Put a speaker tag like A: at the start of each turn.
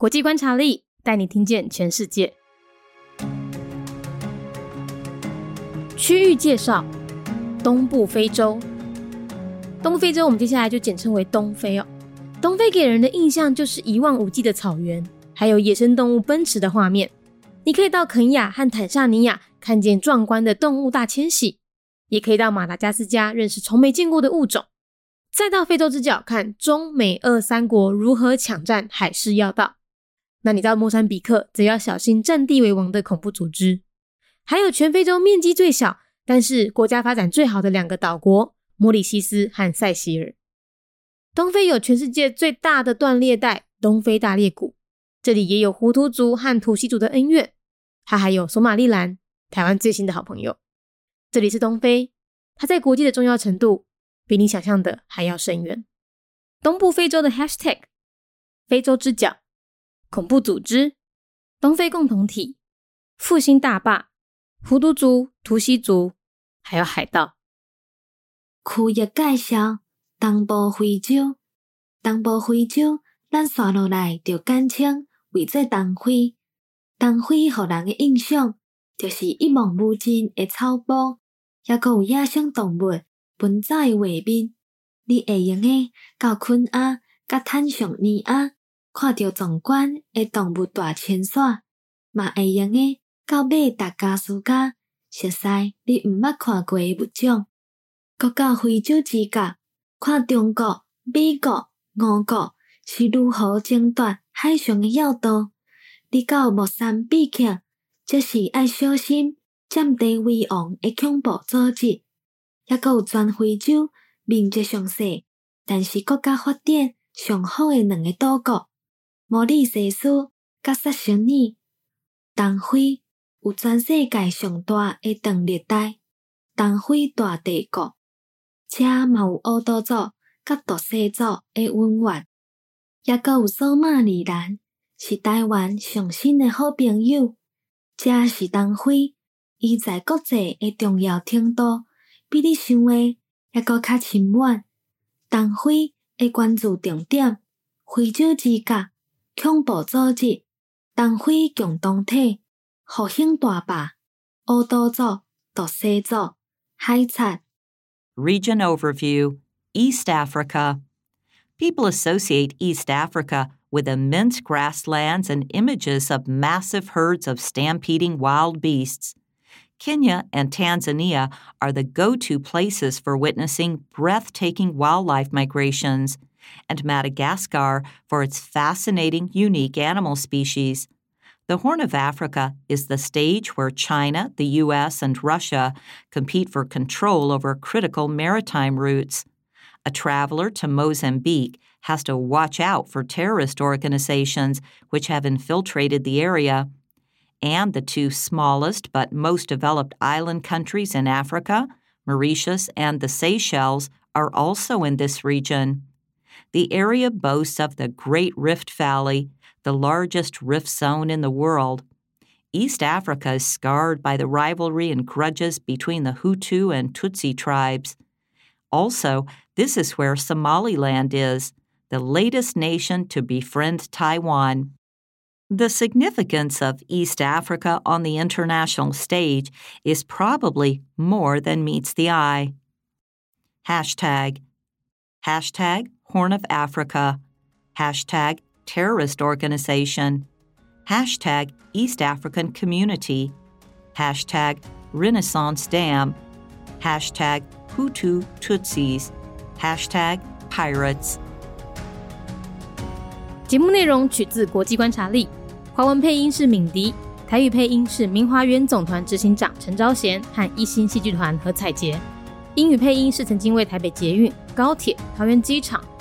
A: 国际观察力带你听见全世界。区域介绍：东部非洲。东非洲，我们接下来就简称为东非哦。东非给人的印象就是一望无际的草原，还有野生动物奔驰的画面。你可以到肯亚和坦桑尼亚看见壮观的动物大迁徙，也可以到马达加斯加认识从没见过的物种，再到非洲之角看中美俄三国如何抢占海事要道。那你到莫桑比克，则要小心占地为王的恐怖组织。还有全非洲面积最小，但是国家发展最好的两个岛国——莫里西斯和塞西尔。东非有全世界最大的断裂带——东非大裂谷，这里也有胡图族和图西族的恩怨。它还有索马利兰，台湾最新的好朋友。这里是东非，它在国际的重要程度比你想象的还要深远。东部非洲的 Hashtag，非洲之角，恐怖组织，东非共同体，复兴大坝，胡图族、图西族，还有海盗。
B: 区域介绍。东部非洲，东部非洲，咱刷落来就简称为做东非。东非互人诶印象，就是一望无尽诶草坡，也阁有野生动物奔走诶画面。你会用诶到昆阿、甲坦尚尼亚，看到壮观诶动物大迁徙，嘛会用诶到马达加斯加，熟悉你毋捌看过诶物种。搁到非洲之角。看中国、美国、俄国是如何争夺海上诶要道，你到莫桑比克，则是爱小心占地为王诶恐怖组织，也有全非洲面积上细，但是国家发展上好诶两个岛国——毛里西斯甲塞西尔。东非有全世界上大诶断裂带——东非大帝国。且嘛有乌多族甲独西族诶温源，也阁有索马里兰，是台湾上新诶好朋友。遮是东非，伊在国际诶重要程度，比你想诶抑阁较深远。东非诶关注重点：非洲之角、恐怖组织、东非共同体、复兴大坝、乌多族、独西族、海贼。
C: Region Overview East Africa. People associate East Africa with immense grasslands and images of massive herds of stampeding wild beasts. Kenya and Tanzania are the go to places for witnessing breathtaking wildlife migrations, and Madagascar for its fascinating, unique animal species. The Horn of Africa is the stage where China, the U.S., and Russia compete for control over critical maritime routes. A traveler to Mozambique has to watch out for terrorist organizations which have infiltrated the area. And the two smallest but most developed island countries in Africa, Mauritius and the Seychelles, are also in this region. The area boasts of the Great Rift Valley, the largest rift zone in the world. East Africa is scarred by the rivalry and grudges between the Hutu and Tutsi tribes. Also, this is where Somaliland is, the latest nation to befriend Taiwan. The significance of East Africa on the international stage is probably more than meets the eye. Hashtag Hashtag Horn of Africa. Hashtag terrorist organization, hashtag East African community, hashtag Renaissance Dam, hashtag Hutu Tutsis, hashtag pirates.
A: 节目内容取自国际观察力，华文配音是敏迪，台语配音是明华园总团执行长陈昭贤和一星戏剧团何彩杰，英语配音是曾经为台北捷运、高铁、桃园机场。